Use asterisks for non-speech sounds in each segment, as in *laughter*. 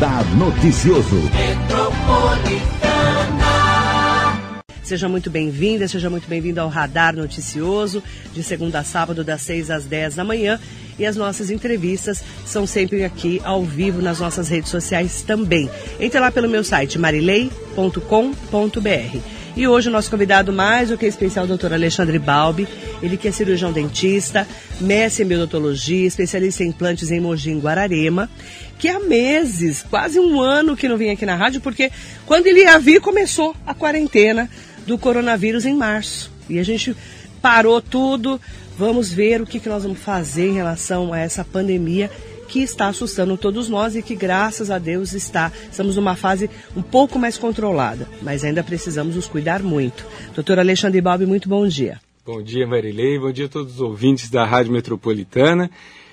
Radar Noticioso. Seja muito bem-vinda, seja muito bem-vindo ao Radar Noticioso, de segunda a sábado, das 6 às 10 da manhã. E as nossas entrevistas são sempre aqui ao vivo nas nossas redes sociais também. Entre lá pelo meu site marilei.com.br. E hoje o nosso convidado mais do que especial, o doutor Alexandre Balbi, ele que é cirurgião dentista, mestre em biodotologia, especialista em implantes em Mogi, em Guararema, que há meses, quase um ano que não vem aqui na rádio, porque quando ele ia vir começou a quarentena do coronavírus em março. E a gente parou tudo. Vamos ver o que, que nós vamos fazer em relação a essa pandemia que está assustando todos nós e que, graças a Deus, está. Estamos numa fase um pouco mais controlada, mas ainda precisamos nos cuidar muito. Doutor Alexandre Balbi, muito bom dia. Bom dia, Marilei. Bom dia a todos os ouvintes da Rádio Metropolitana.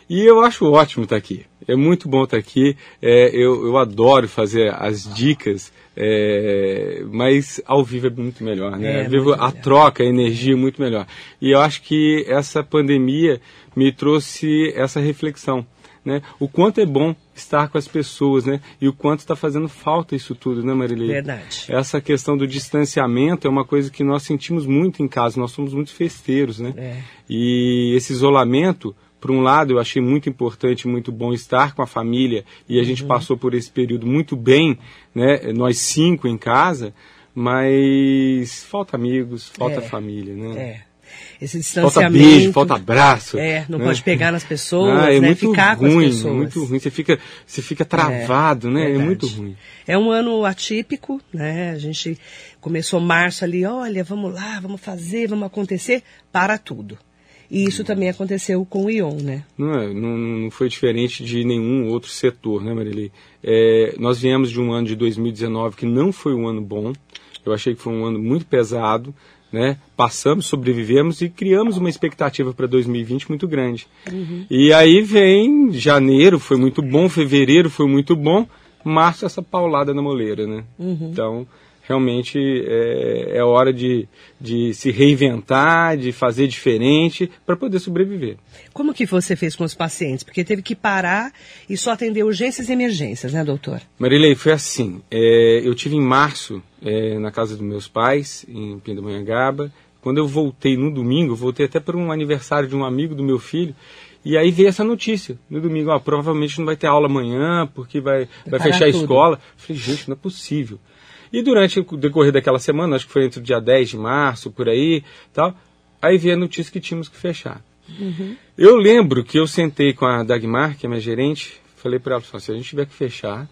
E eu acho ótimo estar aqui. É muito bom estar aqui. É, eu, eu adoro fazer as dicas, é, mas ao vivo é muito melhor, né? É, ao vivo a melhor. troca, a energia é muito melhor. E eu acho que essa pandemia me trouxe essa reflexão. Né? O quanto é bom estar com as pessoas, né? E o quanto está fazendo falta isso tudo, né, Marilei? Verdade. Essa questão do distanciamento é uma coisa que nós sentimos muito em casa. Nós somos muito festeiros, né? É. E esse isolamento, por um lado, eu achei muito importante, muito bom estar com a família e a gente Uhum. passou por esse período muito bem, né? Nós cinco em casa, mas falta amigos, falta É. família, né? É. Esse Falta distanciamento. beijo, falta abraço. É, não né? pode pegar nas pessoas, Ah, é né? muito Ficar com ruim, as pessoas. muito ruim. Você fica, você fica travado, né? É verdade. muito ruim. É um ano atípico, né? A gente começou março ali, olha, vamos lá, vamos fazer, vamos acontecer, para tudo. E isso também aconteceu com o Ion, né? Não, é, não, não foi diferente de nenhum outro setor, né, Marilei? É, nós viemos de um ano de 2019 que não foi um ano bom. Eu achei que foi um ano muito pesado, né? Passamos, sobrevivemos e criamos uma expectativa para 2020 muito grande. E aí vem janeiro, foi muito bom, fevereiro foi muito bom, março essa paulada na moleira, né? Então, realmente é, é hora de, de se reinventar, de fazer diferente para poder sobreviver. Como que você fez com os pacientes? Porque teve que parar e só atender urgências e emergências, né, doutor? Marilei, foi assim. é, eu tive em março é, na casa dos meus pais, em Pindamonhangaba. Quando eu voltei no domingo, voltei até para um aniversário de um amigo do meu filho. E aí veio essa notícia no domingo: ó, provavelmente não vai ter aula amanhã, porque vai, vai parar fechar a tudo. escola. Eu falei, gente, não é possível. E durante o decorrer daquela semana, acho que foi entre o dia 10 de março, por aí, tal, aí veio a notícia que tínhamos que fechar. Eu lembro que eu sentei com a Dagmar, que é minha gerente, falei para ela, se a gente tiver que fechar,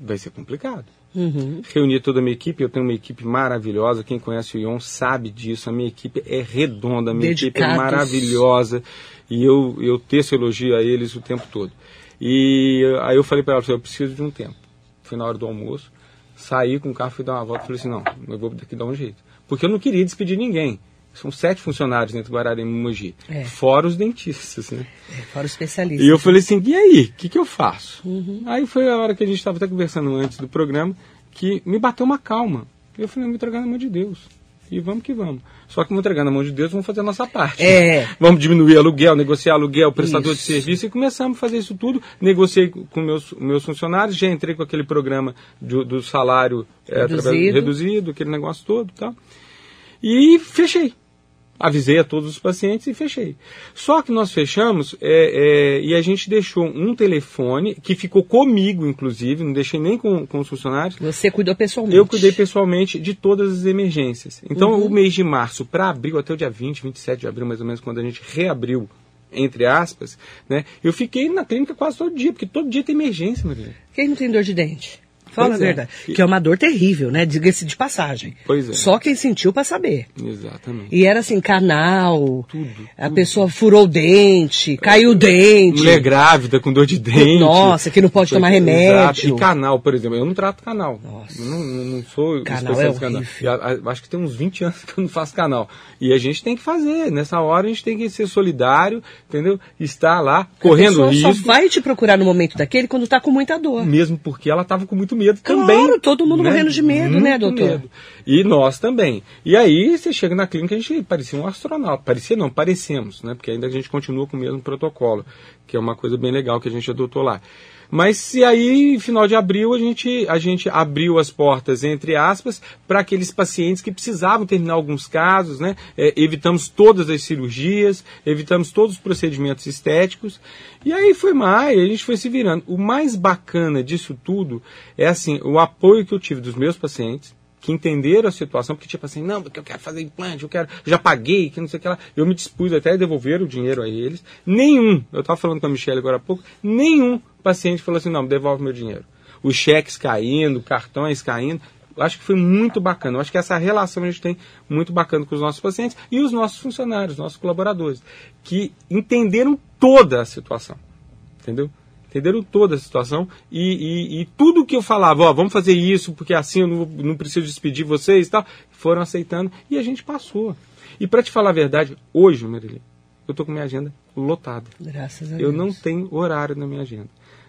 vai ser complicado. Uhum. Reuni toda a minha equipe, eu tenho uma equipe maravilhosa, quem conhece o Ion sabe disso, a minha equipe é redonda, a minha equipe é Dedicados. maravilhosa, e eu, eu teço elogio a eles o tempo todo. E aí eu falei para ela, eu preciso de um tempo. Foi na hora do almoço, saí com o carro, fui dar uma volta, falei assim, não, eu vou ter que dar um jeito. Porque eu não queria despedir ninguém. São sete funcionários dentro do Guararema e Mogi, É. fora os dentistas, né? É, fora os especialistas. E eu falei assim, e aí, o que, que eu faço? Aí foi a hora que a gente estava até conversando antes do programa, que me bateu uma calma. Eu falei, me entregar na mão de Deus. E vamos que vamos. Só que vamos entregar na mão de Deus, vamos fazer a nossa parte. É. *laughs* Vamos diminuir aluguel, negociar aluguel, prestador Isso. de serviço e começamos a fazer isso tudo. Negociei com meus, meus funcionários, já entrei com aquele programa do, do salário é, através- Reduzido. reduzido, aquele negócio todo e tal. E fechei. Avisei a todos os pacientes e fechei. Só que nós fechamos é, é, e a gente deixou um telefone que ficou comigo, inclusive, não deixei nem com, com os funcionários. Você cuidou pessoalmente. Eu cuidei pessoalmente de todas as emergências. Então, o mês de março para abril, até o dia 20, 27 de abril, mais ou menos, quando a gente reabriu, entre aspas, né, eu fiquei na clínica quase todo dia, porque todo dia tem emergência, Maria. Quem não tem dor de dente? Fala Pois a é. verdade. Que é uma dor terrível, né? Diga-se de passagem. Pois é. Só quem sentiu pra saber. Exatamente. E era assim, canal, Tudo, a tudo. pessoa furou o dente, caiu o dente. Mulher grávida com dor de dente. Nossa, que não pode tomar Exato. remédio. E canal, por exemplo. Eu não trato canal. Nossa. Eu não, não, sou Canal é canal. E a- a- acho que tem uns 20 anos que eu não faço canal. E a gente tem que fazer. Nessa hora a gente tem que ser solidário, entendeu? Estar lá, a correndo pessoa só risco. vai te procurar no momento daquele quando tá com muita dor. Mesmo porque ela estava com muito medo Claro, também. todo mundo morrendo de medo, né, doutor? E nós também. E aí você chega na clínica, a gente parecia um astronauta. Parecia não, parecemos, né? Porque ainda a gente continua com o mesmo protocolo, que é uma coisa bem legal que a gente adotou lá. Mas se aí, final de abril, a gente, a gente abriu as portas, entre aspas, para aqueles pacientes que precisavam terminar alguns casos, né? É, evitamos todas as cirurgias, evitamos todos os procedimentos estéticos. E aí foi mais, a gente foi se virando. O mais bacana disso tudo é assim, o apoio que eu tive dos meus pacientes, que entenderam a situação, porque tipo assim, não, porque eu quero fazer implante, eu quero, já paguei, que não sei o que lá. Eu me dispus até a devolver o dinheiro a eles. Nenhum, eu estava falando com a Michelle agora há pouco, nenhum paciente falou assim, não, devolve meu dinheiro. Os cheques caindo, cartões caindo. Acho que foi muito bacana. Eu acho que essa relação a gente tem muito bacana com os nossos pacientes e os nossos funcionários, nossos colaboradores, que entenderam toda a situação. Entendeu? entenderam toda a situação e, e, e, tudo que eu falava, ó, vamos fazer isso porque assim eu não, não preciso despedir vocês e tal, foram aceitando e a gente passou. E para te falar a verdade, hoje, Marília, eu estou com minha agenda lotada. Graças a eu Deus. Eu não tenho horário na minha agenda.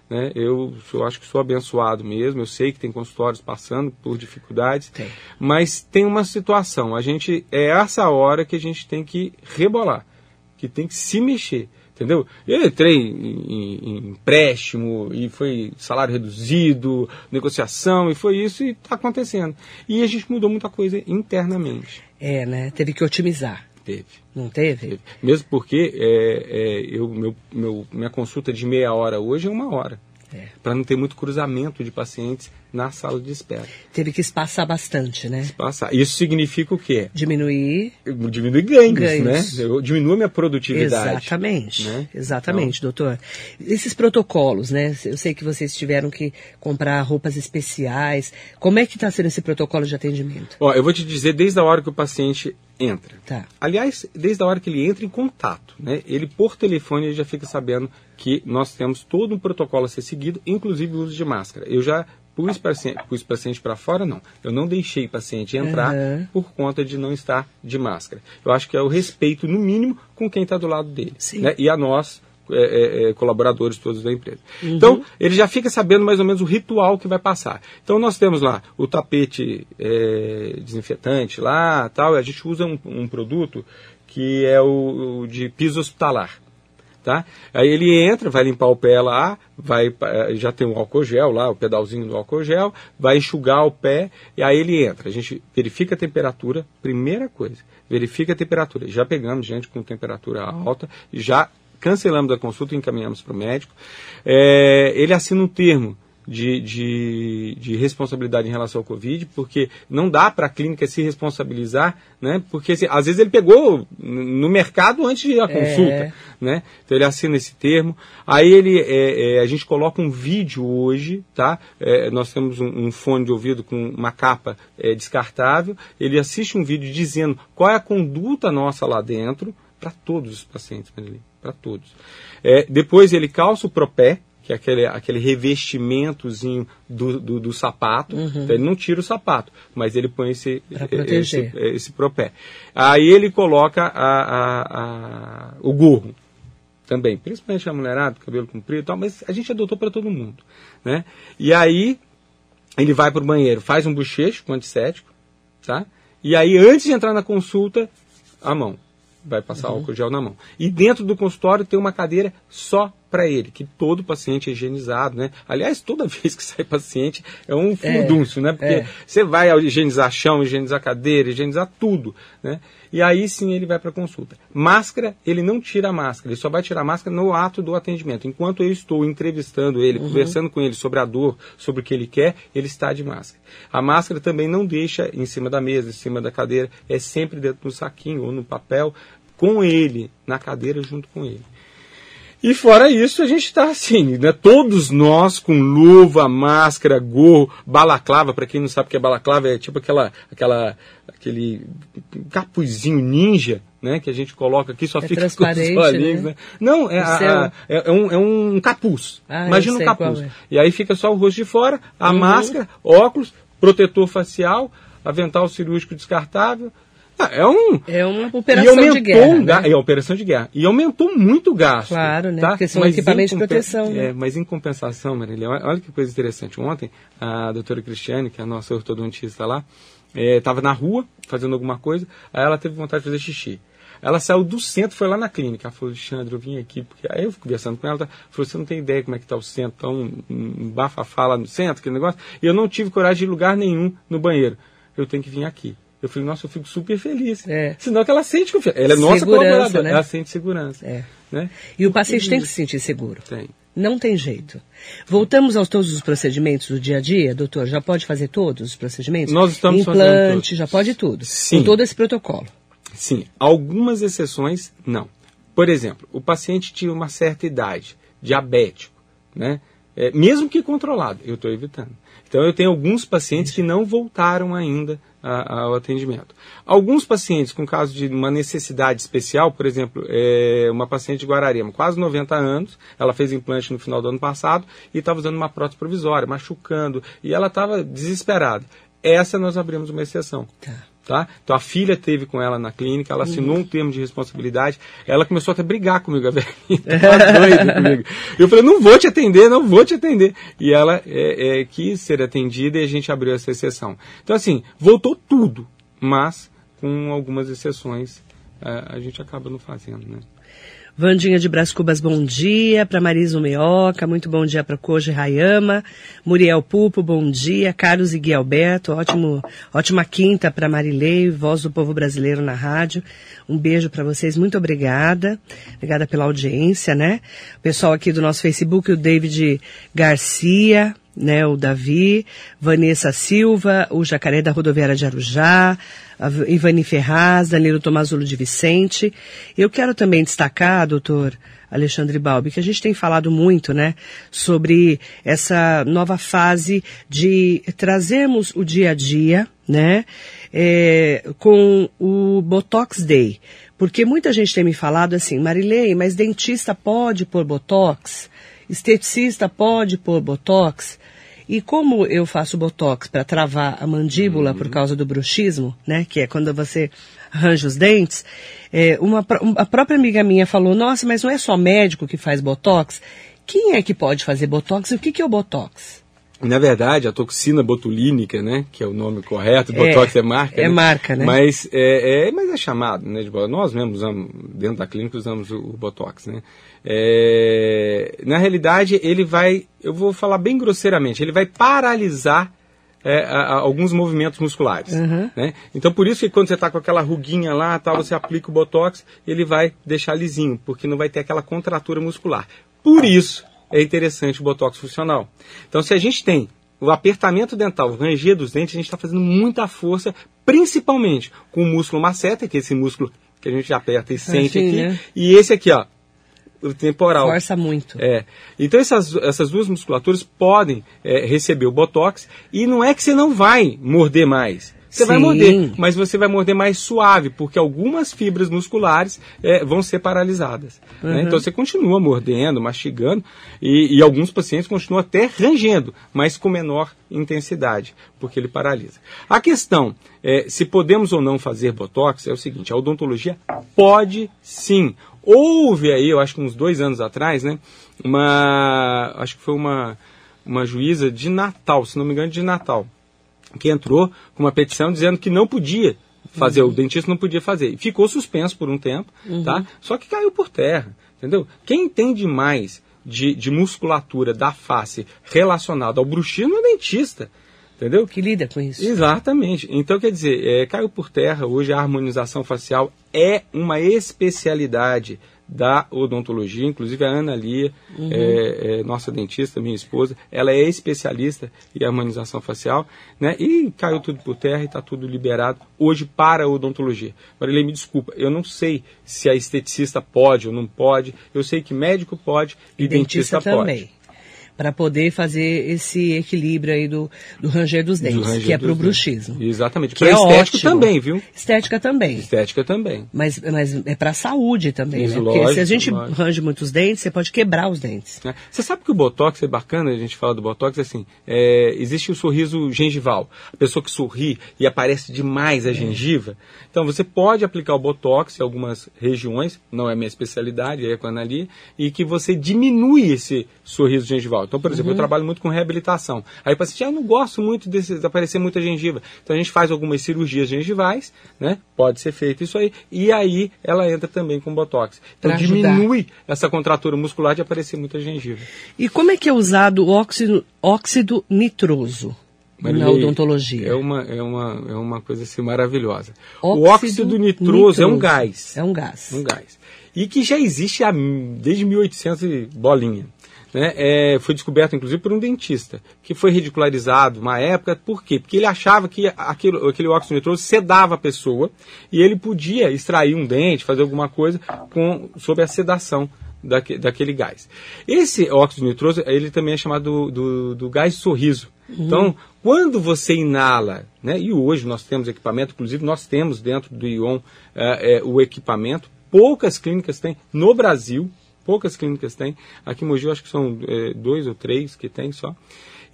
Né? Eu, eu acho que sou abençoado mesmo, eu sei que tem consultórios passando por dificuldades, tem. mas tem uma situação, a gente é essa hora que a gente tem que rebolar, que tem que se mexer. Entendeu? Eu entrei em, em, empréstimo e foi salário reduzido, negociação e foi isso e está acontecendo. E a gente mudou muita coisa internamente. É, né? Teve que otimizar. Teve. Não teve? teve. Mesmo porque é, é, eu, meu, meu, minha consulta de meia hora hoje é uma hora. É. Para não ter muito cruzamento de pacientes na sala de espera. Teve que espaçar bastante, né? Espaçar. Isso significa o quê? Diminuir. Diminuir ganhos, ganhos. né? Eu diminuo a minha produtividade. Exatamente. Né? Exatamente, então... doutor. Esses protocolos, né? Eu sei que vocês tiveram que comprar roupas especiais. Como é que está sendo esse protocolo de atendimento? Ó, eu vou te dizer desde a hora que o paciente entra. Tá. Aliás, desde a hora que ele entra em contato, né? Ele por telefone ele já fica sabendo que nós temos todo um protocolo a ser seguido, inclusive o uso de máscara. Eu já pus paciente, pus paciente para fora, não. Eu não deixei paciente entrar uhum. por conta de não estar de máscara. Eu acho que é o respeito, no mínimo, com quem está do lado dele. Né? E a nós, é, é, é, colaboradores todos da empresa. Uhum. Então, ele já fica sabendo mais ou menos o ritual que vai passar. Então, nós temos lá o tapete é, desinfetante lá, tal, e a gente usa um, um produto que é o, o de piso hospitalar. Tá? Aí ele entra, vai limpar o pé lá, vai, já tem um álcool gel lá, o pedalzinho do álcool gel, vai enxugar o pé, e aí ele entra. A gente verifica a temperatura, primeira coisa, verifica a temperatura. Já pegamos gente com temperatura alta, já cancelamos a consulta e encaminhamos para o médico. É, ele assina um termo de, de, de, responsabilidade em relação ao Covid, porque não dá para a clínica se responsabilizar, né? Porque assim, às vezes ele pegou no mercado antes de ir à consulta, É. né? Então ele assina esse termo. Aí ele, é, é, a gente coloca um vídeo hoje, tá? É, nós temos um, um fone de ouvido com uma capa é, descartável. Ele assiste um vídeo dizendo qual é a conduta nossa lá dentro para todos os pacientes, para todos. É, depois ele calça o propé, que é aquele, aquele revestimentozinho do, do, do sapato. Uhum. Então ele não tira o sapato, mas ele põe esse, esse, esse propé. Aí ele coloca a, a, a, o gorro também, principalmente a mulherada, cabelo comprido e tal, mas a gente adotou para todo mundo. Né? E aí ele vai para o banheiro, faz um bochecho com antisséptico, tá? E aí antes de entrar na consulta, a mão. Vai passar Uhum. álcool gel na mão. E dentro do consultório tem uma cadeira só para ele, que todo paciente é higienizado, né? Aliás, toda *laughs* vez que sai paciente é um furdúncio, né? Porque é. você vai higienizar chão, higienizar cadeira, higienizar tudo, né? E aí sim ele vai para a consulta. Máscara, ele não tira a máscara, ele só vai tirar a máscara no ato do atendimento. Enquanto eu estou entrevistando ele, Uhum. conversando com ele sobre a dor, sobre o que ele quer, ele está de máscara. A máscara também não deixa em cima da mesa, em cima da cadeira, é sempre dentro do saquinho ou no papel, com ele, na cadeira junto com ele. E fora isso, a gente está assim, né? Todos nós com luva, máscara, gorro, balaclava. Para quem não sabe o que é balaclava, é tipo aquela, aquela, aquele capuzinho ninja, né? Que a gente coloca aqui, só É fica com os olhinhos, né? né? Não, é, a- a- é, é um, é um capuz. Ah, Imagina um capuz. é. E aí fica só o rosto de fora, a Uhum. máscara, óculos, protetor facial, avental cirúrgico descartável. Ah, é um, É uma operação de guerra. um né? É, operação de guerra. E aumentou muito o gasto. Claro, né? Tá? Porque são Mas equipamentos de proteção, né? É, mas em compensação, Marília, olha, que coisa interessante. Ontem, a doutora Cristiane, que é a nossa ortodontista lá, estava na rua fazendo alguma coisa, aí ela teve vontade de fazer xixi. Ela saiu do centro, foi lá na clínica. Ela falou, Alexandre, eu vim aqui, porque aí eu fui conversando com ela, ela falou, você não tem ideia como é que está o centro, tá um, um bafafá lá no centro, aquele negócio. E eu não tive coragem de ir lugar nenhum no banheiro. Eu tenho que vir aqui. Eu falei, nossa, eu fico super feliz. É. Senão que ela sente confiança. Ela é nossa Segurança, colaboradora, né? ela sente segurança. É. Né? E o paciente tem que se sentir seguro. Tem. Não tem jeito. Voltamos aos todos os procedimentos do dia a dia, doutor? Já pode fazer todos os procedimentos? Nós estamos fazendo Implante, já pode tudo. Sim. Com todo esse protocolo. Sim, algumas exceções não. Por exemplo, o paciente tinha uma certa idade, diabético, né? É, mesmo que controlado, eu estou evitando. Então eu tenho alguns pacientes que não voltaram ainda a- ao atendimento. Alguns pacientes com caso de uma necessidade especial, por exemplo, é, uma paciente de Guararema, quase 90 anos, ela fez implante no final do ano passado e estava usando uma prótese provisória, machucando, e ela estava desesperada. Essa nós abrimos uma exceção. Tá. Tá? Então a filha teve com ela na clínica, ela assinou um termo de responsabilidade, ela começou até a brigar comigo, a *laughs* velhinha, *laughs* tava doida comigo. Eu falei, não vou te atender, não vou te atender. E ela é, é, quis ser atendida e a gente abriu essa exceção. Então assim, voltou tudo, mas com algumas exceções a, a gente acaba não fazendo, né? Vandinha de Brás Cubas, bom dia. Para Marisa Meoca, muito bom dia para Koji Rayama. Muriel Pupo, bom dia. Carlos e Gui Alberto, ótimo, ótima quinta para Marilei, voz do povo brasileiro na rádio. Um beijo para vocês, muito obrigada. Obrigada pela audiência, né? O pessoal aqui do nosso Facebook, o David Garcia, né, o Davi, Vanessa Silva, o Jacaré da Rodoviária de Arujá, Ivani Ferraz, Danilo Tomazulo de Vicente. Eu quero também destacar, doutor Alexandre Balbi, que a gente tem falado muito, né, sobre essa nova fase de trazermos o dia a dia, né, é, com o Botox Day. Porque muita gente tem me falado assim, Marilei, mas dentista pode pôr Botox? Esteticista pode pôr Botox? E como eu faço botox para travar a mandíbula por causa do bruxismo, né, que é quando você arranja os dentes, é, uma, a própria amiga minha falou: Nossa, mas não é só médico que faz botox? Quem é que pode fazer botox e o que, que é o botox? Na verdade, a toxina botulínica, né, que é o nome correto, Botox é, marca, é né? marca, né? Mas é, é- mas é chamado, né, de. Nós mesmos usamos, dentro da clínica usamos o, o Botox, né? É, na realidade, ele vai, eu vou falar bem grosseiramente, ele vai paralisar é, a- a- alguns movimentos musculares. Né? Então, por isso que quando você está com aquela ruguinha lá, tal, você aplica o Botox, ele vai deixar lisinho, porque não vai ter aquela contratura muscular. Por isso é interessante o Botox funcional. Então, se a gente tem o apertamento dental, o ranger dos dentes, a gente está fazendo muita força, principalmente com o músculo maceta, que é esse músculo que a gente aperta e sente Assim, aqui, né? e esse aqui, ó, o temporal. Força muito. É. Então essas, essas duas musculaturas podem é, receber o botox e não é que você não vai morder mais. Você vai Sim. morder, mas você vai morder mais suave, porque algumas fibras musculares é, vão ser paralisadas. né? Então você continua mordendo, mastigando, e, e alguns pacientes continuam até rangendo, mas com menor intensidade, porque ele paralisa. A questão é, se podemos ou não fazer botox é o seguinte: a odontologia pode sim. Houve aí, eu acho que uns dois anos atrás, né? Uma. Acho que foi uma, uma juíza de Natal, se não me engano, de Natal, que entrou com uma petição dizendo que não podia fazer, o dentista não podia fazer. E ficou suspenso por um tempo, tá? Só que caiu por terra, entendeu? Quem entende mais de, de musculatura da face relacionada ao bruxismo é o dentista, entendeu? Que lida com isso. Exatamente. Então, quer dizer, é, caiu por terra, hoje a harmonização facial é uma especialidade da odontologia, inclusive a Ana Lia, é, é nossa dentista, minha esposa, ela é especialista em harmonização facial, né? E caiu tudo por terra e está tudo liberado hoje para a odontologia. Marilei, me desculpa, eu não sei se a esteticista pode ou não pode, eu sei que médico pode e, E dentista, dentista pode. Para poder fazer esse equilíbrio aí do, do ranger dos dentes, Do ranger que é dos dentes. bruxismo. Exatamente. Que Para é estético ótimo. também, viu? Estética também. Estética também. Mas, mas é para saúde também, Isso, né? Porque se a lógico, gente lógico. range muitos dentes, você pode quebrar os dentes. né? Você sabe que o Botox é bacana, a gente fala do Botox, assim, é, existe o sorriso gengival. A pessoa que sorri e aparece demais a gengiva. Então você pode aplicar o Botox em algumas regiões, não é minha especialidade, é com a Analia, e que você diminui esse sorriso gengival. Então, por exemplo, eu trabalho muito com reabilitação. Aí o paciente, ah, eu não gosto muito de aparecer muita gengiva. Então a gente faz algumas cirurgias gengivais, né? Pode ser feito isso aí. E aí ela entra também com botox. Então Pra ajudar. diminui essa contratura muscular de aparecer muita gengiva. E como é que é usado o óxido, óxido nitroso na odontologia? É uma, é uma, é uma coisa assim maravilhosa. Óxido o óxido nitroso, é um nitroso. gás. É um gás. Um gás. E que já existe há, desde 1800 e bolinha. Né? É, foi descoberto, inclusive, por um dentista, que foi ridicularizado uma época. Por quê? Porque ele achava que aquilo, aquele óxido nitroso sedava a pessoa e ele podia extrair um dente, fazer alguma coisa com, sob a sedação daque, daquele gás. Esse óxido nitroso, ele também é chamado do, do, do gás sorriso. Então, quando você inala, né, e hoje nós temos equipamento, inclusive nós temos dentro do ION eh, eh, o equipamento, poucas clínicas têm no Brasil, poucas clínicas têm, aqui em Mogi eu acho que são eh, dois ou três que tem só.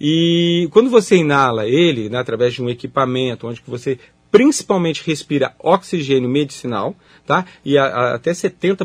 E quando você inala ele, né, através de um equipamento, onde que você principalmente respira oxigênio medicinal, tá? E a, a, até 70%,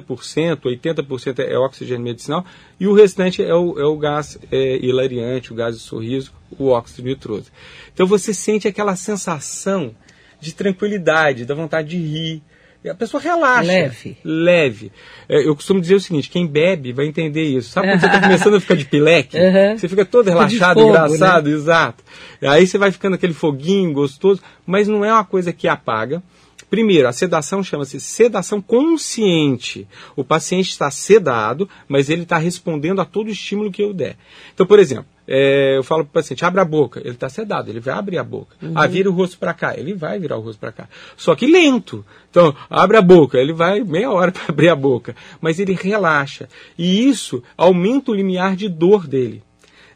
80% é oxigênio medicinal, e o restante é o, é o gás é, hilariante, o gás de sorriso, o óxido nitroso. Então você sente aquela sensação de tranquilidade, da vontade de rir. A pessoa relaxa. Leve. Leve. É, eu costumo dizer o seguinte: quem bebe vai entender isso. Sabe quando você está começando a ficar de pileque? *laughs* Uhum. Você fica todo relaxado, fogo, engraçado, exato. Aí você vai ficando aquele foguinho gostoso, mas não é uma coisa que apaga. Primeiro, a sedação chama-se sedação consciente. O paciente está sedado, mas ele está respondendo a todo estímulo que eu der. Então, por exemplo, é, eu falo para o paciente, abre a boca. Ele está sedado, ele vai abrir a boca. Ah, vira o rosto para cá. Ele vai virar o rosto para cá. Só que lento. Então, abre a boca. Ele vai meia hora *laughs* para abrir a boca. Mas ele relaxa. E isso aumenta o limiar de dor dele.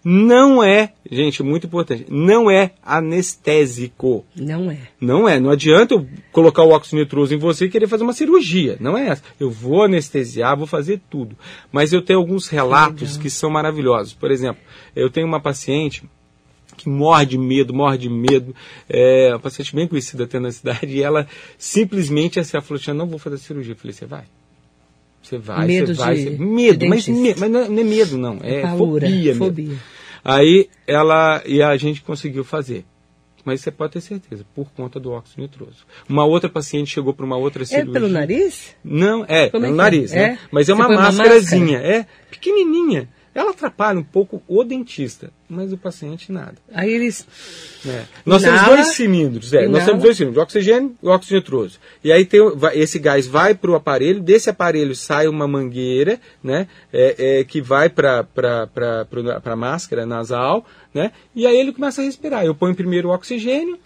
Não é, gente, muito importante, não é anestésico. Não é. Não é. Não adianta eu colocar o óxido nitroso em você e querer fazer uma cirurgia. Não é essa. Eu vou anestesiar, vou fazer tudo. Mas eu tenho alguns relatos que são maravilhosos. Por exemplo, eu tenho uma paciente que morre de medo, morre de medo. É uma paciente bem conhecida até na cidade. E ela simplesmente assim, ela falou assim, não vou fazer cirurgia. Eu falei, você vai? Você vai, Medo você vai. de- você- Medo, de mas, me- mas não é- medo, não. É Paura, fobia fobia. Aí ela e a gente conseguiu fazer. Mas você pode ter certeza, por conta do óxido nitroso. Uma outra paciente chegou para uma outra É cirurgia. pelo nariz? Não, é, Como é pelo é? nariz, É? né? Mas é Você uma máscarazinha, é pequenininha. Ela atrapalha um pouco o dentista, mas o paciente nada. Aí eles. É. Nós temos dois cilindros, é, nós temos dois cilindros, oxigênio e óxido nitroso. E aí tem, esse gás vai para o aparelho, desse aparelho sai uma mangueira, né, é, é, que vai para a máscara nasal, né, e aí ele começa a respirar. Eu ponho primeiro o oxigênio,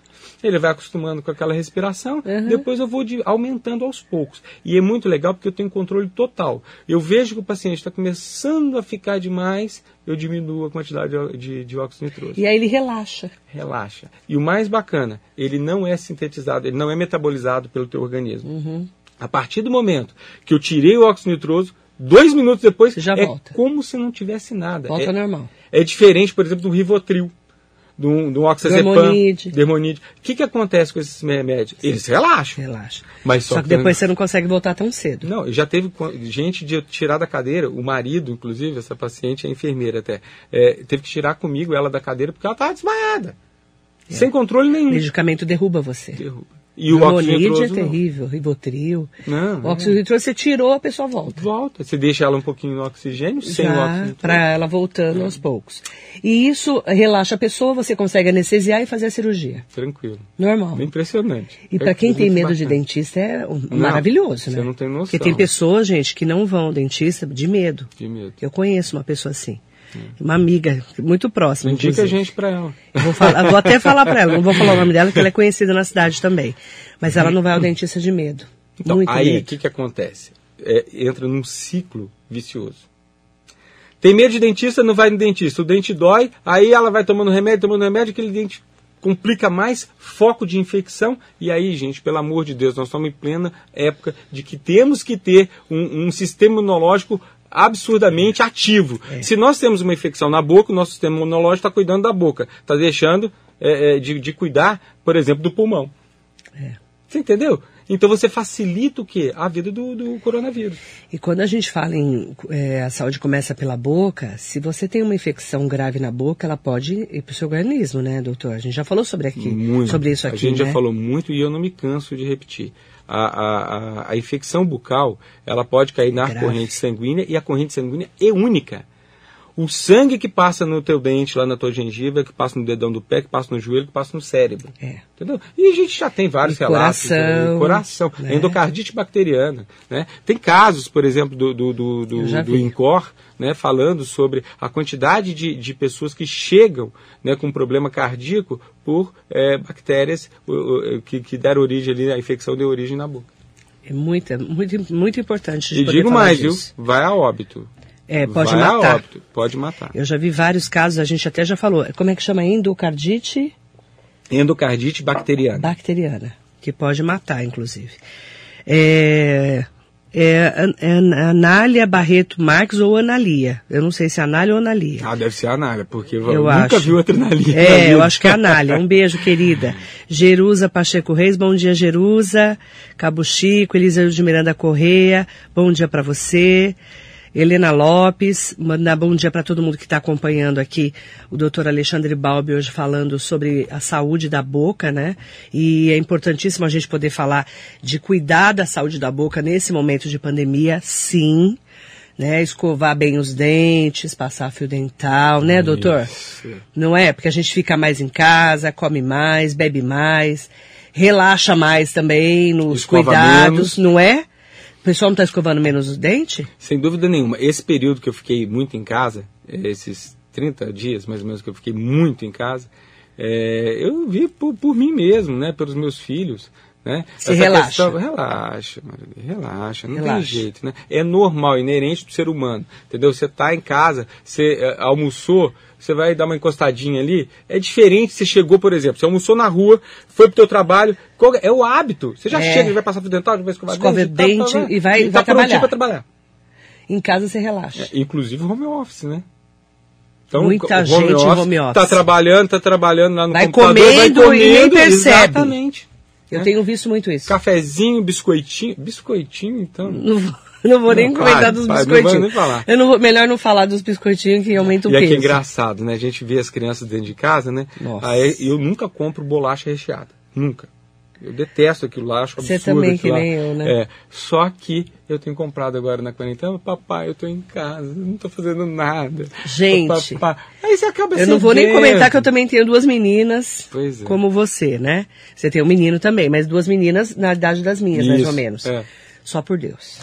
ele vai acostumando com aquela respiração, Uhum. depois eu vou de- aumentando aos poucos. E é muito legal porque eu tenho controle total. Eu vejo que o paciente está começando a ficar demais, eu diminuo a quantidade de, de, de óxido nitroso E aí ele relaxa. relaxa. E o mais bacana, ele não é sintetizado, ele não é metabolizado pelo teu organismo. Uhum. A partir do momento que eu tirei o óxido nitroso, dois minutos depois, Já é volta. como se não tivesse nada. Volta é, normal. é diferente, por exemplo, do Rivotril, do, do oxazepam, Dermonide. Dermonide. O que, que acontece com esses remédios? Eles relaxam. Relaxa. Mas Só, só que que- depois você não consegue voltar tão cedo. Não, já teve gente de tirar da cadeira, o marido, inclusive, essa paciente é enfermeira até, é, teve que tirar comigo ela da cadeira porque ela estava desmaiada. É. Sem controle nenhum. O medicamento derruba você. Derruba. E o Hormonide é nitroso não. terrível, Rivotril. Não, o óxido nitroso você tirou, a pessoa volta. Volta. Você deixa ela um pouquinho no oxigênio, sem o óxido Já, nitroso. para ela voltando aos poucos. E isso relaxa a pessoa, você consegue anestesiar e fazer a cirurgia. Tranquilo. Normal. Impressionante. E É para quem tem medo de bacana. dentista é um- maravilhoso, né? você não tem noção. Porque tem pessoas, gente, que não vão ao dentista de medo. De medo. Eu conheço uma pessoa assim. Uma amiga muito próxima. Indica a inclusive. gente pra ela. Eu Vou, falar- vou até falar para ela, não vou falar o nome dela, porque ela é conhecida na cidade também. Mas ela não vai ao dentista de medo. Então, Muito aí o que, que acontece? É, entra num ciclo vicioso. Tem medo de dentista, não vai no dentista. O dente dói, aí ela vai tomando remédio, tomando remédio, aquele dente complica mais, foco de infecção. E aí, gente, pelo amor de Deus, nós estamos em plena época de que temos que ter um, um sistema imunológico absurdamente ativo. Se nós temos uma infecção na boca, o nosso sistema imunológico está cuidando da boca, está deixando é, é, de, de cuidar, por exemplo, do pulmão. É. Você entendeu? Então você facilita o quê? A vida do, do coronavírus. E quando a gente fala em é, a saúde começa pela boca, se você tem uma infecção grave na boca, ela pode ir para o seu organismo, né, doutor? A gente já falou sobre aqui, muito. sobre isso aqui. A gente né? já falou muito e eu não me canso de repetir. A, a, a, a infecção bucal, ela pode cair na Grave. corrente sanguínea e a corrente sanguínea é única. O sangue que passa no teu dente, lá na tua gengiva, que passa no dedão do pé, que passa no joelho, que passa no cérebro. É. Entendeu? E a gente já tem vários E relatos. coração, né? coração, né? endocardite bacteriana. Né? Tem casos, por exemplo, do, do, do, do, do. INCOR, né, falando sobre a quantidade de, de pessoas que chegam né, com problema cardíaco por eh, bactérias o- que, que deram origem ali, a infecção deu origem na boca. É muito, muito, muito importante. E digo mais, viu? disso. Vai a óbito. É, pode Vai matar. óbito. Pode matar. Eu já vi vários casos, a gente até já falou. Como é que chama? Endocardite Endocardite bacteriana. bacteriana, que pode matar, inclusive. É, é, An- Anália Barreto Marques ou Analia. Eu não sei se é Anália ou Analia. Ah, deve ser Anália, porque eu, nunca acho. vi outra na linha. É, eu acho que é Anália. Um beijo, querida. *laughs* Jerusa Pacheco Reis, bom dia, Jerusa. Cabo Chico, Elisa de Miranda Correia, bom dia pra você. Helena Lopes, mandar bom dia para todo mundo que está acompanhando aqui o doutor Alexandre Balbi hoje falando sobre a saúde da boca, né? E é importantíssimo a gente poder falar de cuidar da saúde da boca nesse momento de pandemia, sim. Né, escovar bem os dentes, passar fio dental, né, doutor? Isso. Não é? Porque a gente fica mais em casa, come mais, bebe mais, relaxa mais também nos Escova cuidados, menos. não é? O pessoal não está escovando menos os dentes? Sem dúvida nenhuma. Esse período que eu fiquei muito em casa, esses 30 dias mais ou menos que eu fiquei muito em casa, eh, eu vi por, por mim mesmo, né? Pelos meus filhos. Né? Se relaxa. questão- relaxa, relaxa, não tem Relaxa. jeito, né? É normal, inerente do ser humano, entendeu? Você tá em casa, você eh, almoçou, você vai dar uma encostadinha ali, é diferente se chegou, por exemplo, você almoçou na rua, foi pro teu trabalho, qual- é o hábito, você já É. chega, vai passar pro dental, vai escovar Escova dente, tá, dente tá, tá, e vai- e vai tá trabalhar. pra trabalhar. Em casa você relaxa. É, inclusive home office, né? Então, Muita o gente em home office. Tá trabalhando, tá trabalhando lá no Vai computador, vai comendo e nem comendo, percebe. Exatamente. Eu né? tenho visto muito isso. Cafezinho, biscoitinho. Biscoitinho, então. Não *laughs* não vou nem Não, comentar para, dos para, não biscoitinhos. vou nem falar. Eu não vou, melhor não falar dos biscoitinhos que aumenta o E peso. é engraçado, né? A gente vê as crianças dentro de casa, né? Nossa. Aí eu nunca compro bolacha recheada. Nunca. Eu detesto aquilo lá, acho Você absurdo também, aquilo que lá. nem eu, né? É, só que eu tenho comprado agora na quarentena, papai, eu tô em casa, não tô fazendo nada. Gente, Papai. Aí você acaba Eu não vou nem comentar que eu também tenho duas meninas, Pois é. como você, né? Você tem um menino também, mas duas meninas na idade das minhas, mais Isso, ou menos. é. Só por Deus.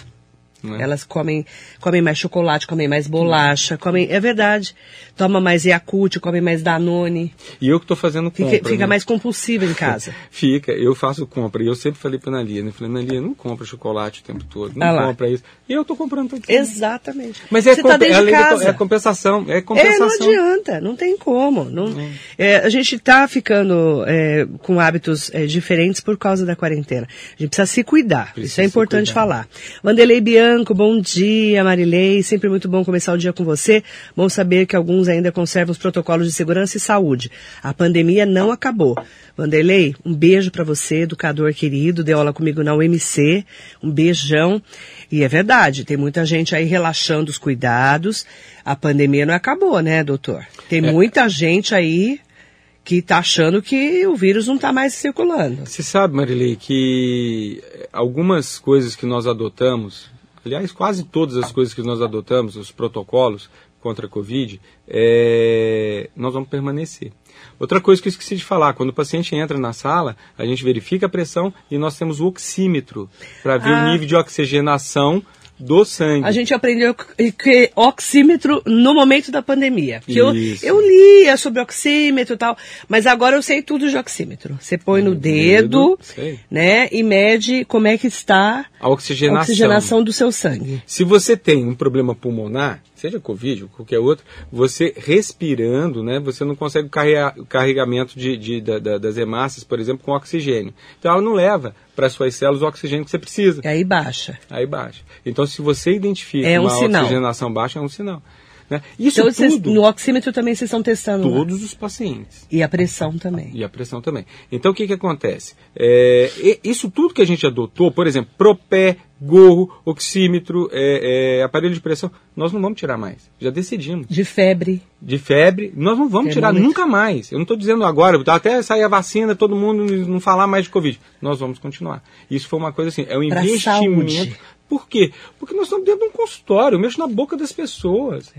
Né? Elas comem, comem mais chocolate, comem mais bolacha, comem. É verdade. Toma mais Yakult, comem mais Danone. E eu que tô fazendo compra. Fica, fica né? mais compulsiva em casa. *laughs* Fica, eu faço compra. E eu sempre falei pra Analia, né? Falei, Analia, não compra chocolate o tempo todo, não Ah compra isso. E eu tô comprando todo Exatamente. Mas é, Você tá comp- dentro é de casa. é compensação, é É, compensação. não adianta, não tem como. Não, É, a gente está ficando é, com hábitos é, diferentes por causa da quarentena. A gente precisa se cuidar, Precisa isso é importante falar. Vanderlei Bianco, bom dia, Marilei, sempre muito bom começar o dia com você. Bom saber que alguns ainda conservam os protocolos de segurança e saúde. A pandemia não acabou. Vanderlei, um beijo para você, educador querido, deu aula comigo na UMC, um beijão. E é verdade, tem muita gente aí relaxando os cuidados. A pandemia não acabou, né, doutor? Tem É. muita gente aí que tá achando que o vírus não tá mais circulando. Você sabe, Marilei, que algumas coisas que nós adotamos, aliás, quase todas as coisas que nós adotamos, os protocolos contra a Covid, é, nós vamos permanecer. Outra coisa que eu esqueci de falar, quando o paciente entra na sala, a gente verifica a pressão e nós temos o oxímetro para ver Ah. o nível de oxigenação do sangue. A gente aprendeu que- oxímetro no momento da pandemia. Que eu, eu lia sobre oxímetro e tal, mas agora eu sei tudo de oxímetro. Você põe no dedo, dedo, sei. né, e mede como é que está A oxigenação. a oxigenação do seu sangue. Se você tem um problema pulmonar, seja Covid ou qualquer outro, você respirando, né, você não consegue carregar o carregamento de, de- da- da- das hemácias, por exemplo, com oxigênio. Então ela não leva para suas células o oxigênio que você precisa. E aí baixa. Aí baixa. Então se você identifica É um uma sinal. oxigenação baixa, é um sinal. Né? Isso então, vocês- tudo, no oxímetro também vocês estão testando lá. todos os pacientes. E a pressão também. E a pressão também. Então o que, que acontece? É, isso tudo que a gente adotou, por exemplo, propé, gorro, oxímetro, é, é, aparelho de pressão, nós não vamos tirar mais. Já decidimos. De febre. De febre, nós não vamos tirar Termômetro. nunca mais. Eu não estou dizendo agora, até sair a vacina, todo mundo não falar mais de Covid. Nós vamos continuar. Isso foi uma coisa assim, é um Pra investimento. saúde. Por quê? Porque nós estamos dentro de um consultório, eu mexo na boca das pessoas.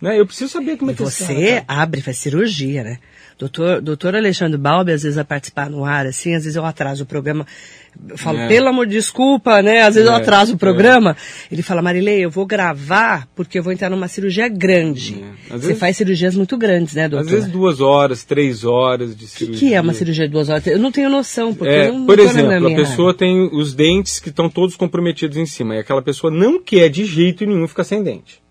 Né? Eu preciso saber como é que você abre, faz cirurgia, né? Doutor, doutor Alexandre Balbi, às vezes, vai participar no ar, assim, às vezes eu atraso o programa. Eu falo, É. pelo amor de desculpa, né? Às vezes eu É, atraso o é. programa. Ele fala, Marilei, eu vou gravar porque eu vou entrar numa cirurgia grande. É. Você vezes- faz cirurgias muito grandes, né, doutor? Às vezes duas horas, três horas de O que, cirurgia. que é uma cirurgia de duas horas? Eu não tenho noção, porque É, eu não por exemplo, a pessoa área. tem os dentes que estão todos comprometidos em cima. E aquela pessoa não quer de jeito nenhum ficar sem dente.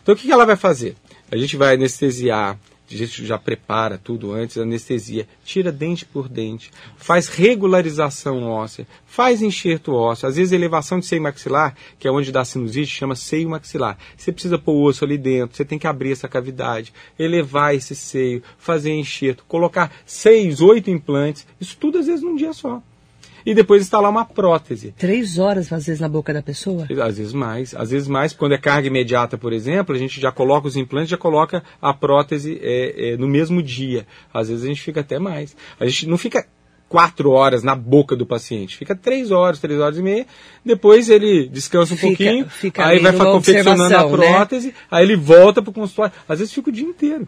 Então o que, que ela vai fazer? A gente vai anestesiar, a gente já prepara tudo antes, anestesia, tira dente por dente, faz regularização óssea, faz enxerto ósseo, às vezes elevação de seio maxilar, que é onde dá sinusite, chama seio maxilar. Você precisa pôr o osso ali dentro, você tem que abrir essa cavidade, elevar esse seio, fazer enxerto, colocar seis, oito implantes, isso tudo às vezes num dia só. E depois instalar uma prótese. Três horas, às vezes, na boca da pessoa? Às vezes mais, às vezes mais, quando é carga imediata, por exemplo, a gente já coloca os implantes, já coloca a prótese é, é, no mesmo dia. Às vezes a gente fica até mais. A gente não fica quatro horas na boca do paciente, fica três horas, três horas e meia. Depois ele descansa um Fica- pouquinho, fica aí vai confeccionando a né? prótese, aí ele volta para o consultório. Às vezes fica o dia inteiro.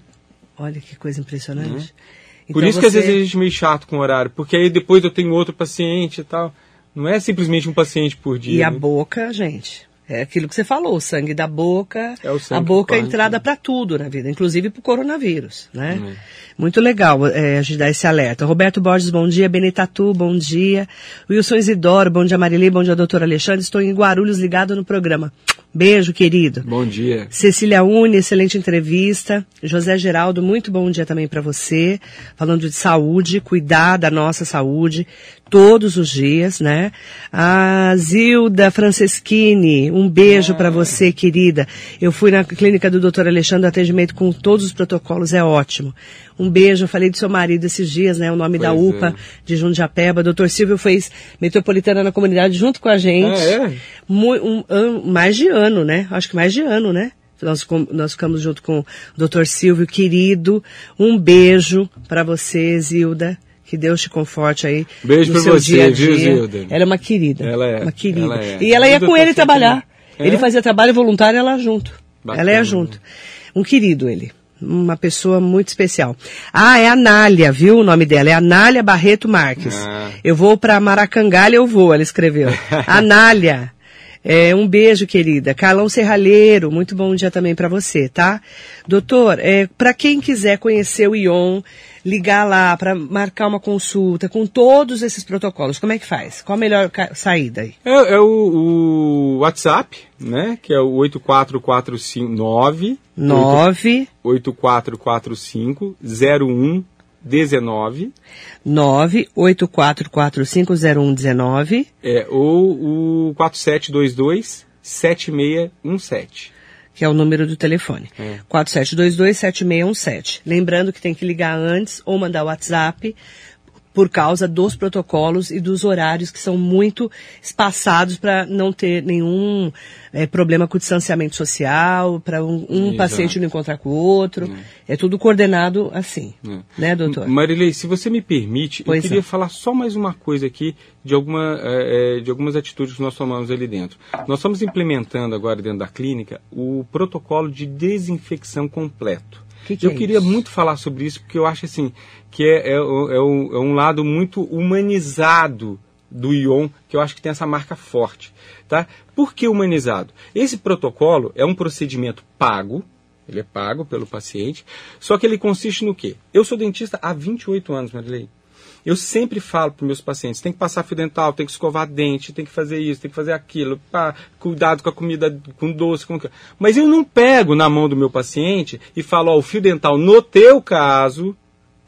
Olha que coisa impressionante. Uhum. Por Então isso que às você- vezes a gente é meio chato com o horário, porque aí depois eu tenho outro paciente e tal. Não é simplesmente um paciente por dia. E a né? boca, gente, é aquilo que você falou, o sangue da boca, É o sangue a boca é entrada para tudo na vida, inclusive para o coronavírus, né? Hum. Muito legal é, a gente dar esse alerta. Roberto Borges, bom dia. Benetatu, bom dia. Wilson Isidoro, bom dia Marilei, bom dia doutor Alexandre. Estou em Guarulhos ligado no programa. Beijo, querido. Bom dia. Cecília Uni, excelente entrevista. José Geraldo, muito bom dia também para você. Falando de saúde, cuidar da nossa saúde todos os dias, né? A Zilda Franceschini, um beijo para você, querida. Eu fui na clínica do Dr. Alexandre, atendimento com todos os protocolos é ótimo. Um beijo, eu falei do seu marido esses dias, né? O nome da Pois UPA é. de Jundiapeba. Dr. Silvio fez metropolitana na comunidade junto com a gente. Ah, é? Um ano- mais de ano, né? Acho que mais de ano, né? Nós, nós ficamos junto com o Dr. Silvio, querido. Um beijo para você, Zilda. Que Deus te conforte aí. Beijo no pra seu você, dia a viu, dia. Zilda? Ela é uma querida. Ela é, Uma querida. ela é. E ela ia com tá ele trabalhar. É? Ele fazia trabalho voluntário e ela junto. Bacana. Ela ia junto. Um querido ele. Uma pessoa muito especial. Ah, é a Nália, viu o nome dela? É a Nália Barreto Marques. Ah. Eu vou para Maracangalha, eu vou, ela escreveu. *laughs* Anália. É, um beijo, querida. Carlão Serralheiro, muito bom dia também para você, tá? Doutor, é, para quem quiser conhecer o ION, ligar lá para marcar uma consulta com todos esses protocolos, como é que faz? Qual a melhor saída aí? É, é o, o WhatsApp, né? Que é o 84459 9 8445 0119 984450119, é, ou o 4722 7617. Que é o número do telefone. É. 4722-7617. Lembrando que tem que ligar antes ou mandar WhatsApp por causa dos protocolos e dos horários que são muito espaçados para não ter nenhum eh, problema com o distanciamento social, para um, um paciente não encontrar com o outro. É, tudo coordenado assim, É. né, doutor? Marilei, se você me permite, Pois eu queria é. falar só mais uma coisa aqui de, alguma, eh, de algumas atitudes que nós tomamos ali dentro. Nós estamos implementando agora dentro da clínica o protocolo de desinfecção completo. Que que eu é queria isso? muito falar sobre isso porque eu acho assim que é, é, o- é um, é um lado muito humanizado do ION, que eu acho que tem essa marca forte. Tá? Por que humanizado? Esse protocolo é um procedimento pago, ele é pago pelo paciente, só que ele consiste no quê? Eu sou dentista há 28 anos, Marilei. Eu sempre falo para meus pacientes, tem que passar fio dental, tem que escovar dente, tem que fazer isso, tem que fazer aquilo, pá, cuidado com a comida, com doce, com... mas eu não pego na mão do meu paciente e falo, ó, o fio dental no teu caso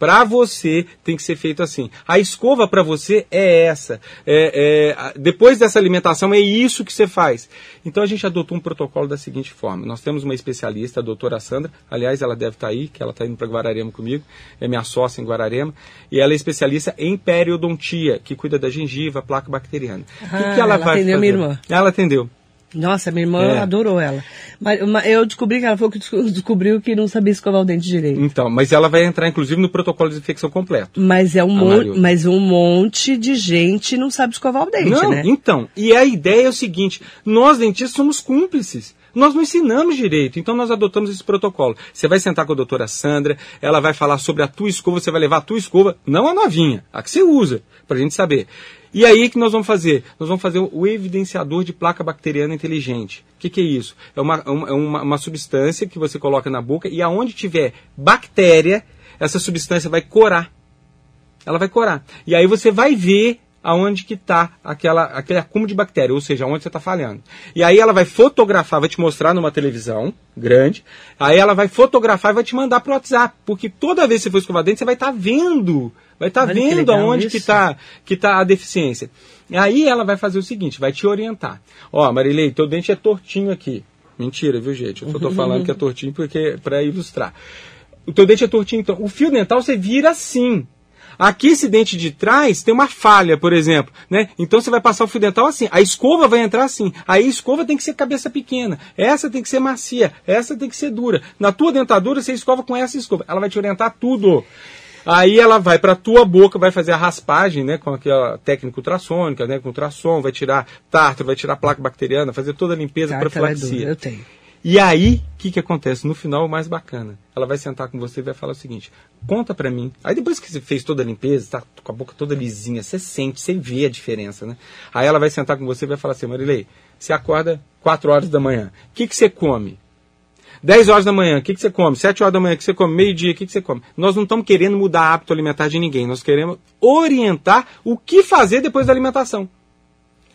Para você tem que ser feito assim. A escova para você é essa. É, é, depois dessa alimentação é isso que você faz. Então a gente adotou um protocolo da seguinte forma. Nós temos uma especialista, a doutora Sandra. Aliás, ela deve estar tá aí, que ela está indo para Guararema comigo. É minha sócia em Guararema. E ela é especialista em periodontia, que cuida da gengiva, placa bacteriana. O ah, que, que ela, ela vai atendeu fazer? Minha irmã. Ela atendeu. Nossa, minha irmã é. adorou ela. Mas, eu descobri que ela foi que *laughs* descobriu que não sabia escovar o dente direito. Então, mas ela vai entrar inclusive no protocolo de infecção completo. Mas é um monte, mas um monte de gente não sabe escovar o dente, não, né? Então, e a ideia é o seguinte: nós dentistas somos cúmplices. Nós não ensinamos direito, então nós adotamos esse protocolo. Você vai sentar com a doutora Sandra, ela vai falar sobre a tua escova, você vai levar a tua escova, não a novinha, a que você usa, para a gente saber. E aí que nós vamos fazer? Nós vamos fazer o evidenciador de placa bacteriana inteligente. O que, que, é isso? É uma, é uma, uma substância que você coloca na boca e aonde tiver bactéria, essa substância vai corar. Ela vai corar. E aí você vai ver aonde que está aquele acúmulo de bactéria, ou seja, onde você está falhando. E aí ela vai fotografar, vai te mostrar numa televisão grande, aí ela vai fotografar e vai te mandar para o WhatsApp, porque toda vez que você for escovar dente, você vai estar tá vendo vai estar tá vendo aonde isso. que está que tá a deficiência. E aí ela vai fazer o seguinte, vai te orientar. Ó, Marilei, teu dente é tortinho aqui. Mentira, viu, gente? Eu só tô *laughs* falando que é tortinho porque para ilustrar. O teu dente é tortinho, então. O fio dental você vira assim. Aqui esse dente de trás tem uma falha, por exemplo, né? Então você vai passar o fio dental assim. A escova vai entrar assim. Aí a escova tem que ser cabeça pequena. Essa tem que ser macia. Essa tem que ser dura. Na tua dentadura você escova com essa escova. Ela vai te orientar tudo. Aí ela vai para a tua boca, vai fazer a raspagem, né, com aquela técnica ultrassônica, né, com ultrassom, vai tirar tártaro, vai tirar placa bacteriana, fazer toda a limpeza, para profilaxia. É eu tenho. E aí, o que, que acontece? No final, o mais bacana. Ela vai sentar com você e vai falar o seguinte: conta para mim. Aí depois que você fez toda a limpeza, tá com a boca toda lisinha, você sente, você vê a diferença, né? Aí ela vai sentar com você e vai falar assim: Marilei, você acorda 4 horas da manhã. O que, que você come? 10 horas da manhã, o que, que você come? 7 horas da manhã, o que você come? Meio-dia, o que, que você come? Nós não estamos querendo mudar hábito alimentar de ninguém, nós queremos orientar o que fazer depois da alimentação.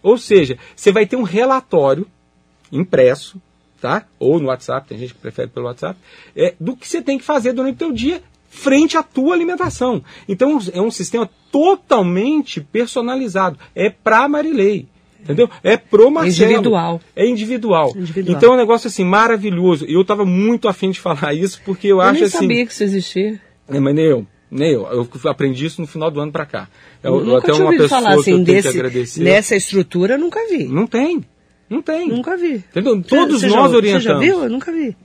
Ou seja, você vai ter um relatório impresso, tá? Ou no WhatsApp, tem gente que prefere pelo WhatsApp, é, do que você tem que fazer durante o teu dia frente à tua alimentação. Então é um sistema totalmente personalizado. É para Marilei. Entendeu? É pro Marcelo. Individual. É individual. individual. Então é um negócio assim maravilhoso. E eu estava muito afim de falar isso porque eu, eu acho nem assim. Eu sabia que isso existia. É, mas nem eu. Nem eu. Eu aprendi isso no final do ano para cá. Eu, eu até uma pessoa falar, assim, que eu desse, que agradecer. Nessa estrutura eu nunca vi. Não tem. Não tem. Nunca vi. Entendeu? Todos nós já, orientamos. Você já viu? Eu nunca vi.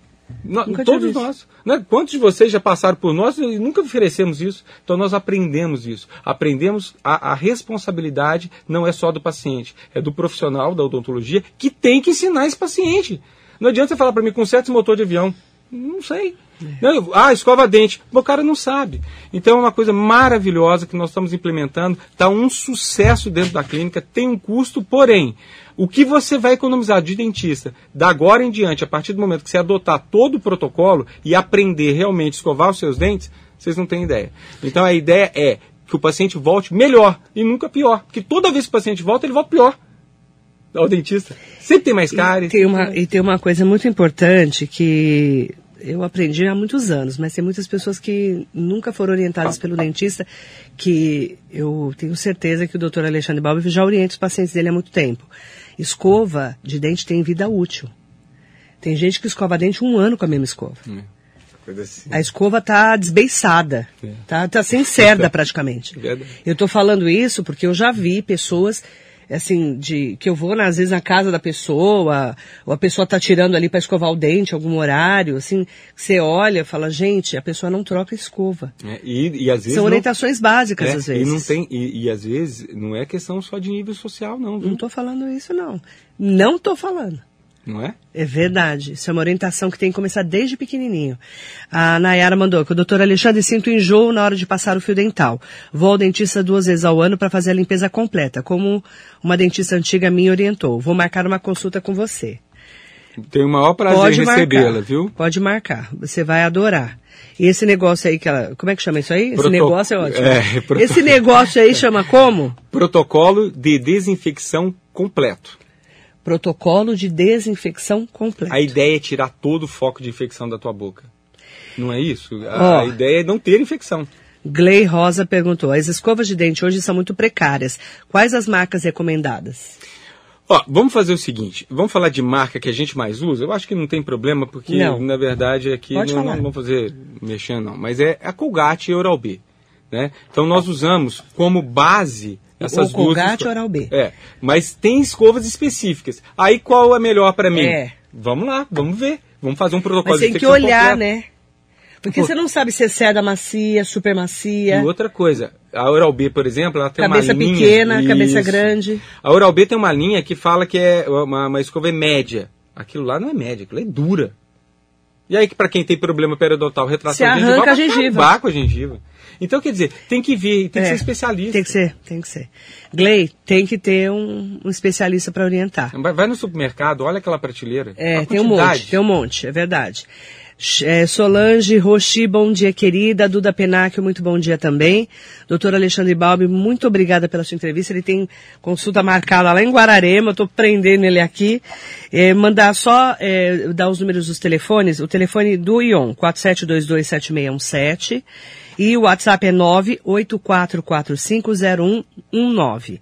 No, todos nós. Né? Quantos de vocês já passaram por nós e nunca oferecemos isso? Então nós aprendemos isso. Aprendemos a, a, responsabilidade não é só do paciente, é do profissional da odontologia que tem que ensinar esse paciente. Não adianta você falar para mim com certo motor de avião. Não sei. É. ah, escova dente. O cara não sabe. Então é uma coisa maravilhosa que nós estamos implementando. Está um sucesso dentro da clínica, tem um custo, porém, o que você vai economizar de dentista da agora em diante, a partir do momento que você adotar todo o protocolo e aprender realmente a escovar os seus dentes, vocês não têm ideia. Então a ideia é que o paciente volte melhor e nunca pior. Porque toda vez que o paciente volta, ele volta pior ao dentista. Sempre tem mais cárie. E tem uma, e tem uma coisa muito importante que eu aprendi há muitos anos, mas tem muitas pessoas que nunca foram orientadas pelo dentista, que eu tenho certeza que o doutor Alexandre Balbi já orienta os pacientes dele há muito tempo. Escova de dente tem vida útil. Tem gente que escova dente um ano com a mesma escova. Hum. Assim. A escova tá desbeiçada, é. tá, tá sem cerda *laughs* praticamente. Eu tô falando isso porque eu já vi pessoas assim, de que eu vou, às vezes, na casa da pessoa, ou a pessoa tá tirando ali para escovar o dente, algum horário, assim, você olha e fala, gente, a pessoa não troca escova. É, e, e, às vezes São orientações não, básicas, é, às vezes. E, não tem, e, e, às vezes não é questão só de nível social, não. Viu? Não tô falando isso, não. Não tô falando não é? É verdade. Isso é uma orientação que tem que começar desde pequenininho. A Nayara mandou que o doutor Alexandre sinto enjoo na hora de passar o fio dental. Vou ao dentista duas vezes ao ano para fazer a limpeza completa, como uma dentista antiga me orientou. Vou marcar uma consulta com você. Tenho o maior prazer em recebê-la, viu? Pode marcar. Você vai adorar. E esse negócio aí que ela. Como é que chama isso aí? Proto... Esse negócio é ótimo. É, *laughs* proto... Esse negócio aí chama como? Protocolo de desinfecção completo. Protocolo de desinfecção completo. A ideia é tirar todo o foco de infecção da tua boca. Não é isso? A, oh. a ideia é não ter infecção. Gley Rosa perguntou: as escovas de dente hoje são muito precárias. Quais as marcas recomendadas? Ó, vamos fazer o seguinte, vamos falar de marca que a gente mais usa? Eu acho que não tem problema, porque Não. na verdade aqui Pode não, não vamos fazer mexendo não, mas é a Colgate e Oral-B, né? Então nós usamos como base essas Ou Colgate ou Oral-B. É, mas tem escovas específicas. Aí qual é melhor para mim? É. Vamos lá, vamos ver. Vamos fazer um protocolo Mas de tem que olhar, completo. né? Porque Pô. você não sabe se é seda macia, super macia, E outra coisa, a Oral-B, por exemplo, ela tem cabeça uma linha... pequena, cabeça Isso. grande. A Oral-B tem uma linha que fala que é uma, uma escova é média. Aquilo lá não é média, aquilo é dura. E aí, para quem tem problema periodontal, retração Se arranca gengival, a gengiva. com a gengiva. Então, quer dizer, tem que ver, tem que É, ser especialista. Tem que ser, tem que ser. Gley, tem que ter um, um especialista para orientar. Vai, no supermercado, olha aquela prateleira. É, tem um monte, tem um monte, é verdade. É, Solange Rochi, bom dia, querida. Duda Penacchio, muito bom dia também. Doutor Alexandre Balbi, muito obrigada pela sua entrevista. Ele tem consulta marcada lá em Guararema, eu estou prendendo ele aqui. É, mandar só, é, dar os números dos telefones. O telefone do ION, 47227617. E o WhatsApp é 984450119.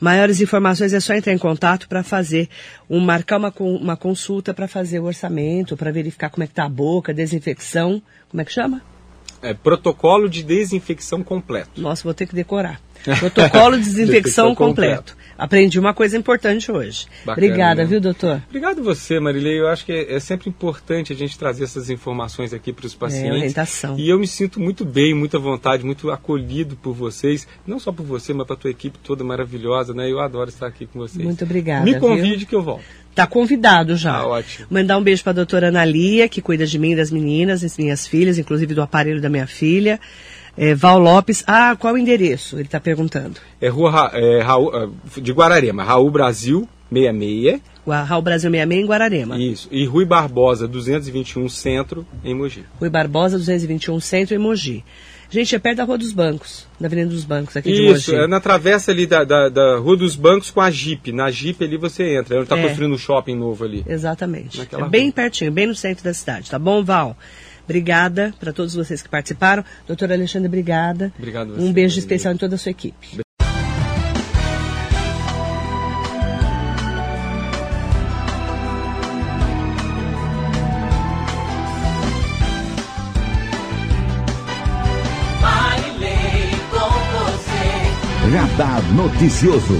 Maiores informações é só entrar em contato para fazer um marcar uma, uma consulta para fazer o orçamento, para verificar como é que tá a boca, desinfecção, como é que chama? É, protocolo de desinfecção completo. Nossa, vou ter que decorar. Protocolo de *laughs* desinfecção Desinfecção completo. Aprendi uma coisa importante hoje. Bacana, Obrigada, né? viu, doutor? Obrigado você, Marilei. Eu acho que é, é sempre importante a gente trazer essas informações aqui para os pacientes. É, orientação. E eu me sinto muito bem, muito à vontade, muito acolhido por vocês. Não só por você, mas para a tua equipe toda maravilhosa, né? Eu adoro estar aqui com vocês. Muito obrigada, Me viu? convide que eu volto. Tá convidado já. Tá ótimo. Mandar um beijo pra doutora Analia, que cuida de mim das meninas, das minhas filhas, inclusive do aparelho da minha filha. É, Val Lopes. Ah, qual o endereço? Ele tá perguntando. É rua é, Raul, ah, de Guararema, Raul Brasil 66. O Raul Brasil 66 em Guararema. Isso. E Rui Barbosa 221 Centro, em Mogi. Rui Barbosa, 221 Centro, em Mogi. Gente, é perto da Rua dos Bancos, da Avenida dos Bancos, aqui de Isso, Mogi. é na travessa ali da, da, da Rua dos Bancos com a Jeep. Na Jeep ali você entra. Ele está É. construindo um shopping novo ali. Exatamente. Naquela É bem rua. pertinho, bem no centro da cidade, tá bom, Val? Obrigada para todos vocês que participaram. Doutor Alexandre, obrigada. Obrigado você, Um beijo especial em toda a sua equipe. Radar Noticioso.